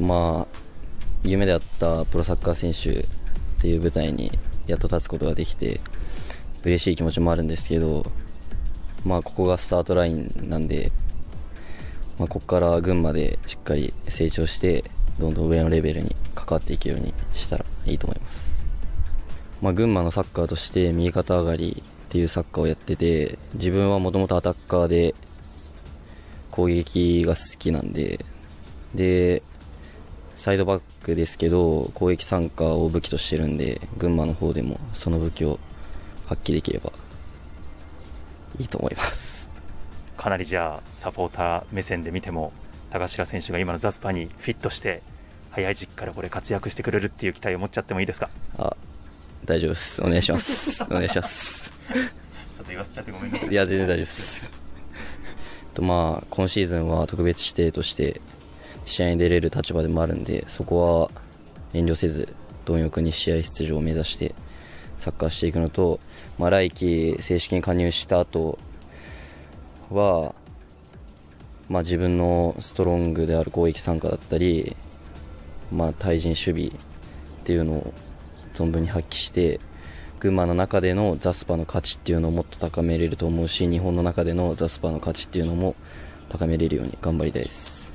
とまあ夢であったプロサッカー選手っていう舞台にやっと立つことができて嬉しい気持ちもあるんですけどまあここがスタートラインなんで、まあ、ここから群馬でしっかり成長してどんどん上のレベルに関わっていくようにしたらいいと思います、まあ、群馬のサッカーとして右肩上がりっていうサッカーをやってて自分はもともとアタッカーで攻撃が好きなんででサイドバックですけど攻撃参加を武器としてるんで群馬の方でもその武器を発揮できればいいと思います。かなりじゃあサポーター目線で見ても高橋選手が今のザスパにフィットして早い時期からこれ活躍してくれるっていう期待を持っちゃってもいいですか？あ大丈夫です。お願いします。お願いします。ちょっと言わせちゃってごめんねいや全然大丈夫です。とまあ今シーズンは特別指定として試合に出れる立場でもあるんでそこは遠慮せず貪欲に試合出場を目指してサッカーしていくのと、まあ、来季正式に加入した後は、まあ、自分のストロングである攻撃参加だったり、まあ、対人守備っていうのを存分に発揮して群馬の中でのザスパの価値っていうのをもっと高めれると思うし日本の中でのザスパの価値っていうのも高めれるように頑張りたいです。